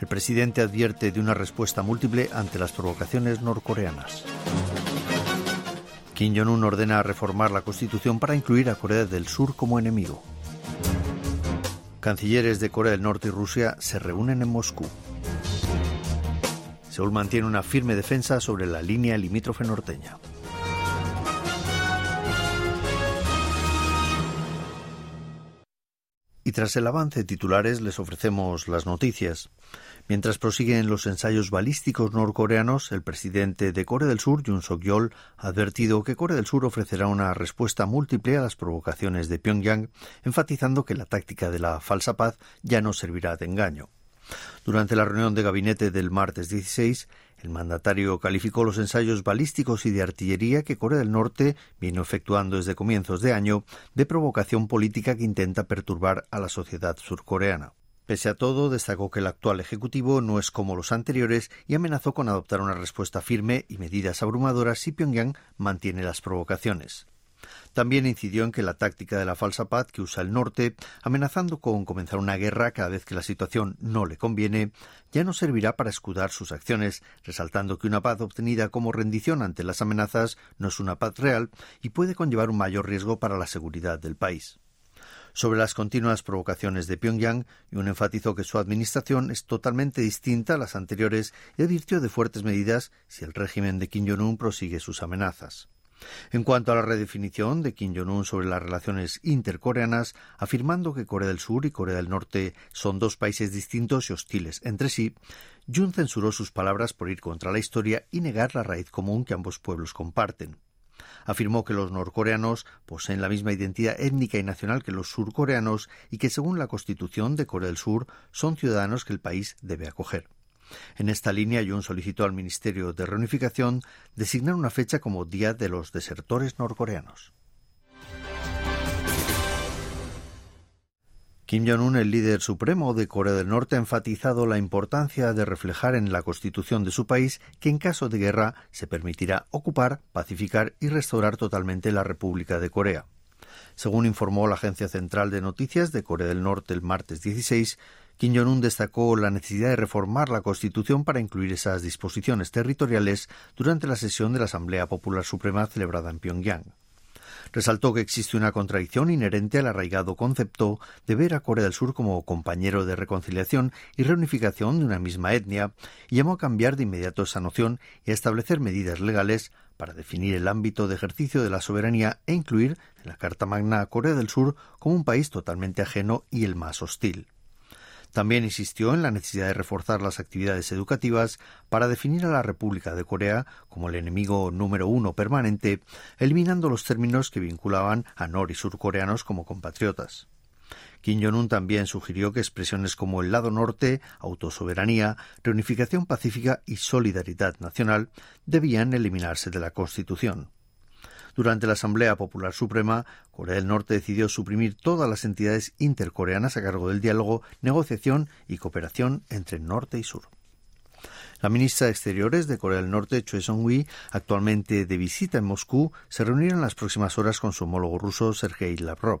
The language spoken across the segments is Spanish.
El presidente advierte de una respuesta múltiple ante las provocaciones norcoreanas. Kim Jong-un ordena reformar la constitución para incluir a Corea del Sur como enemigo. Cancilleres de Corea del Norte y Rusia se reúnen en Moscú. Seúl mantiene una firme defensa sobre la línea limítrofe norteña. Y tras el avance de titulares les ofrecemos las noticias. Mientras prosiguen los ensayos balísticos norcoreanos, el presidente de Corea del Sur, Yoon Suk-yeol, ha advertido que Corea del Sur ofrecerá una respuesta múltiple a las provocaciones de Pyongyang, enfatizando que la táctica de la falsa paz ya no servirá de engaño. Durante la reunión de gabinete del martes 16, el mandatario calificó los ensayos balísticos y de artillería que Corea del Norte vino efectuando desde comienzos de año de provocación política que intenta perturbar a la sociedad surcoreana. Pese a todo, destacó que el actual Ejecutivo no es como los anteriores y amenazó con adoptar una respuesta firme y medidas abrumadoras si Pyongyang mantiene las provocaciones. También incidió en que la táctica de la falsa paz que usa el norte, amenazando con comenzar una guerra cada vez que la situación no le conviene, ya no servirá para escudar sus acciones, resaltando que una paz obtenida como rendición ante las amenazas no es una paz real y puede conllevar un mayor riesgo para la seguridad del país sobre las continuas provocaciones de Pyongyang y un enfatizó que su administración es totalmente distinta a las anteriores y advirtió de fuertes medidas si el régimen de Kim Jong-un prosigue sus amenazas. En cuanto a la redefinición de Kim Jong-un sobre las relaciones intercoreanas, afirmando que Corea del Sur y Corea del Norte son dos países distintos y hostiles entre sí, Jun censuró sus palabras por ir contra la historia y negar la raíz común que ambos pueblos comparten afirmó que los norcoreanos poseen la misma identidad étnica y nacional que los surcoreanos y que según la Constitución de Corea del Sur son ciudadanos que el país debe acoger. En esta línea, Jun solicitó al Ministerio de Reunificación designar una fecha como Día de los Desertores Norcoreanos. Kim Jong-un, el líder supremo de Corea del Norte, ha enfatizado la importancia de reflejar en la constitución de su país que en caso de guerra se permitirá ocupar, pacificar y restaurar totalmente la República de Corea. Según informó la Agencia Central de Noticias de Corea del Norte el martes 16, Kim Jong-un destacó la necesidad de reformar la Constitución para incluir esas disposiciones territoriales durante la sesión de la Asamblea Popular Suprema celebrada en Pyongyang. Resaltó que existe una contradicción inherente al arraigado concepto de ver a Corea del Sur como compañero de reconciliación y reunificación de una misma etnia y llamó a cambiar de inmediato esa noción y a establecer medidas legales para definir el ámbito de ejercicio de la soberanía e incluir en la Carta Magna a Corea del Sur como un país totalmente ajeno y el más hostil. También insistió en la necesidad de reforzar las actividades educativas para definir a la República de Corea como el enemigo número uno permanente, eliminando los términos que vinculaban a nor y surcoreanos como compatriotas. Kim Jong-un también sugirió que expresiones como el lado norte, autosoberanía, reunificación pacífica y solidaridad nacional debían eliminarse de la Constitución. Durante la Asamblea Popular Suprema, Corea del Norte decidió suprimir todas las entidades intercoreanas a cargo del diálogo, negociación y cooperación entre Norte y Sur. La ministra de Exteriores de Corea del Norte, Choi Song-hui, actualmente de visita en Moscú, se reunirá en las próximas horas con su homólogo ruso Sergei Lavrov.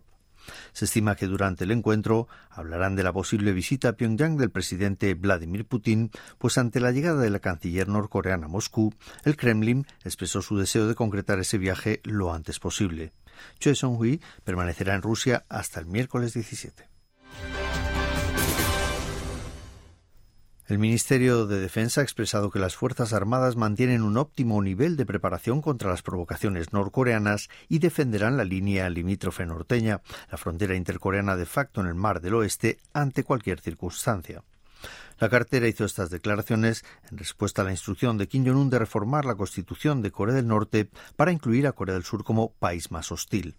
Se estima que durante el encuentro hablarán de la posible visita a Pyongyang del presidente Vladimir Putin, pues ante la llegada de la canciller norcoreana a Moscú, el Kremlin expresó su deseo de concretar ese viaje lo antes posible. Choi Song-hui permanecerá en Rusia hasta el miércoles 17. El Ministerio de Defensa ha expresado que las Fuerzas Armadas mantienen un óptimo nivel de preparación contra las provocaciones norcoreanas y defenderán la línea limítrofe norteña, la frontera intercoreana de facto en el Mar del Oeste, ante cualquier circunstancia. La cartera hizo estas declaraciones en respuesta a la instrucción de Kim Jong-un de reformar la constitución de Corea del Norte para incluir a Corea del Sur como país más hostil.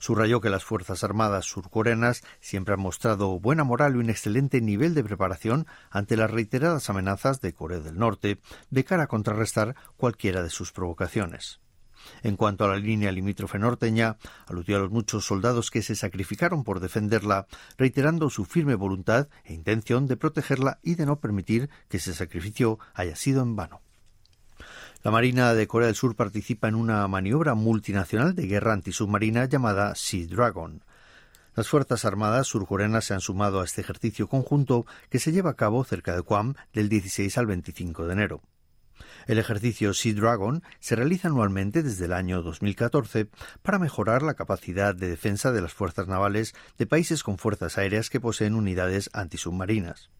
Subrayó que las Fuerzas Armadas surcoreanas siempre han mostrado buena moral y un excelente nivel de preparación ante las reiteradas amenazas de Corea del Norte de cara a contrarrestar cualquiera de sus provocaciones. En cuanto a la línea limítrofe norteña, aludió a los muchos soldados que se sacrificaron por defenderla, reiterando su firme voluntad e intención de protegerla y de no permitir que ese sacrificio haya sido en vano. La Marina de Corea del Sur participa en una maniobra multinacional de guerra antisubmarina llamada Sea Dragon. Las Fuerzas Armadas surcoreanas se han sumado a este ejercicio conjunto que se lleva a cabo cerca de Guam del 16 al 25 de enero. El ejercicio Sea Dragon se realiza anualmente desde el año 2014 para mejorar la capacidad de defensa de las fuerzas navales de países con fuerzas aéreas que poseen unidades antisubmarinas.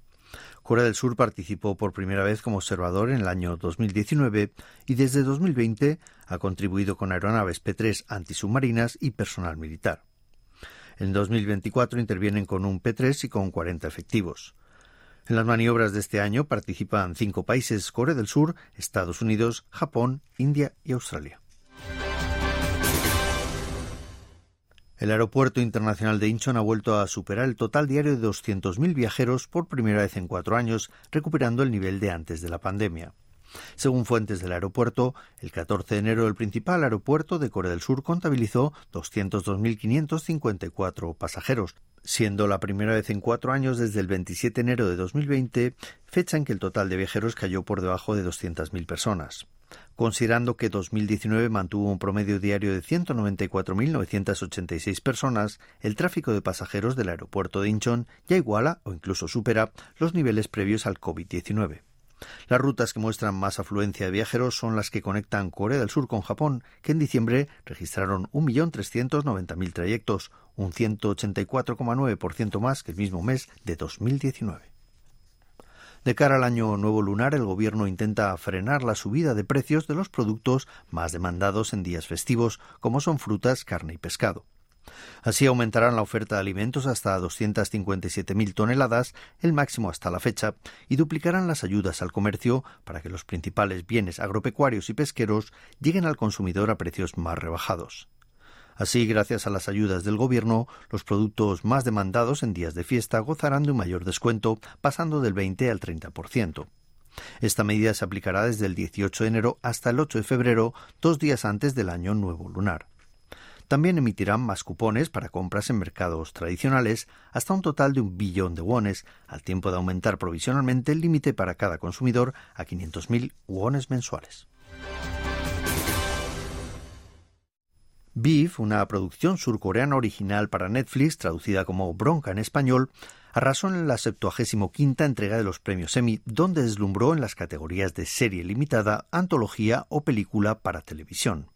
Corea del Sur participó por primera vez como observador en el año 2019 y desde 2020 ha contribuido con aeronaves P-3 antisubmarinas y personal militar. En 2024 intervienen con un P-3 y con 40 efectivos. En las maniobras de este año participan cinco países, Corea del Sur, Estados Unidos, Japón, India y Australia. El Aeropuerto Internacional de Incheon ha vuelto a superar el total diario de 200.000 viajeros por primera vez en cuatro años, recuperando el nivel de antes de la pandemia. Según fuentes del aeropuerto, el 14 de enero el principal aeropuerto de Corea del Sur contabilizó 202.554 pasajeros, siendo la primera vez en cuatro años desde el 27 de enero de 2020, fecha en que el total de viajeros cayó por debajo de 200.000 personas. Considerando que 2019 mantuvo un promedio diario de 194.986 personas, el tráfico de pasajeros del aeropuerto de Incheon ya iguala o incluso supera los niveles previos al COVID-19. Las rutas que muestran más afluencia de viajeros son las que conectan Corea del Sur con Japón, que en diciembre registraron 1.390.000 trayectos, un 184,9% más que el mismo mes de 2019. De cara al año nuevo lunar, el gobierno intenta frenar la subida de precios de los productos más demandados en días festivos, como son frutas, carne y pescado. Así aumentarán la oferta de alimentos hasta 257.000 toneladas, el máximo hasta la fecha, y duplicarán las ayudas al comercio para que los principales bienes agropecuarios y pesqueros lleguen al consumidor a precios más rebajados. Así, gracias a las ayudas del Gobierno, los productos más demandados en días de fiesta gozarán de un mayor descuento, pasando del 20 al 30%. Esta medida se aplicará desde el 18 de enero hasta el 8 de febrero, dos días antes del año nuevo lunar. También emitirán más cupones para compras en mercados tradicionales hasta un total de un billón de wones, al tiempo de aumentar provisionalmente el límite para cada consumidor a 500.000 wones mensuales. Beef, una producción surcoreana original para Netflix, traducida como Bronca en español, arrasó en la 75 entrega de los premios Emmy, donde deslumbró en las categorías de serie limitada, antología o película para televisión.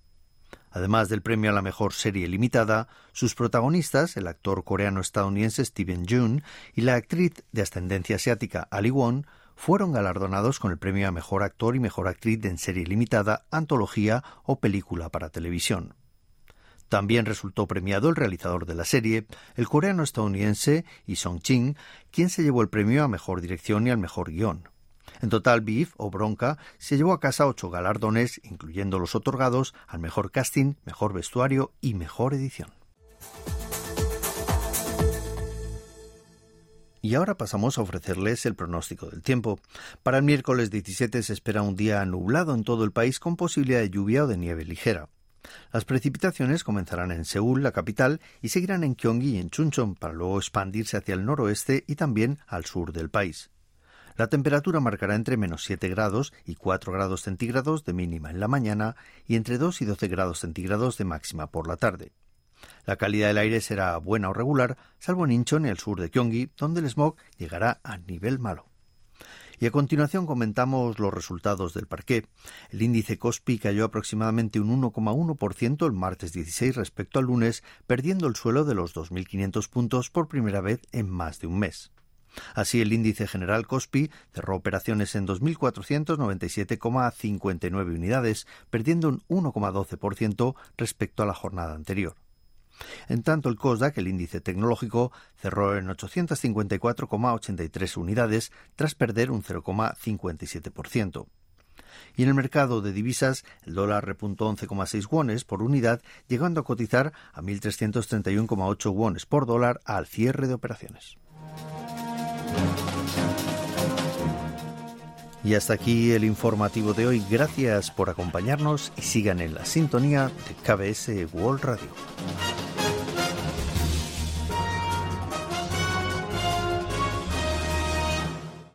Además del premio a la mejor serie limitada, sus protagonistas, el actor coreano-estadounidense Steven Jun y la actriz de ascendencia asiática Ali Won, fueron galardonados con el premio a mejor actor y mejor actriz en serie limitada, antología o película para televisión. También resultó premiado el realizador de la serie, el coreano-estadounidense Lee Song-ching, quien se llevó el premio a mejor dirección y al mejor guion. En total, Beef o Bronca se llevó a casa ocho galardones, incluyendo los otorgados al mejor casting, mejor vestuario y mejor edición. Y ahora pasamos a ofrecerles el pronóstico del tiempo. Para el miércoles 17 se espera un día nublado en todo el país con posibilidad de lluvia o de nieve ligera. Las precipitaciones comenzarán en Seúl, la capital, y seguirán en Gyeonggi y en Chuncheon para luego expandirse hacia el noroeste y también al sur del país. La temperatura marcará entre menos 7 grados y 4 grados centígrados de mínima en la mañana y entre 2 y 12 grados centígrados de máxima por la tarde. La calidad del aire será buena o regular, salvo en Incheon y el sur de Gyeonggi, donde el smog llegará a nivel malo. Y a continuación comentamos los resultados del parqué. El índice Cospi cayó aproximadamente un 1,1% el martes 16 respecto al lunes, perdiendo el suelo de los 2.500 puntos por primera vez en más de un mes. Así, el índice general COSPI cerró operaciones en 2.497,59 unidades, perdiendo un 1,12% respecto a la jornada anterior. En tanto, el COSDAC, el índice tecnológico, cerró en 854,83 unidades tras perder un 0,57%. Y en el mercado de divisas, el dólar repuntó 11,6 wones por unidad, llegando a cotizar a 1.331,8 wones por dólar al cierre de operaciones. Y hasta aquí el informativo de hoy. Gracias por acompañarnos y sigan en la sintonía de KBS World Radio.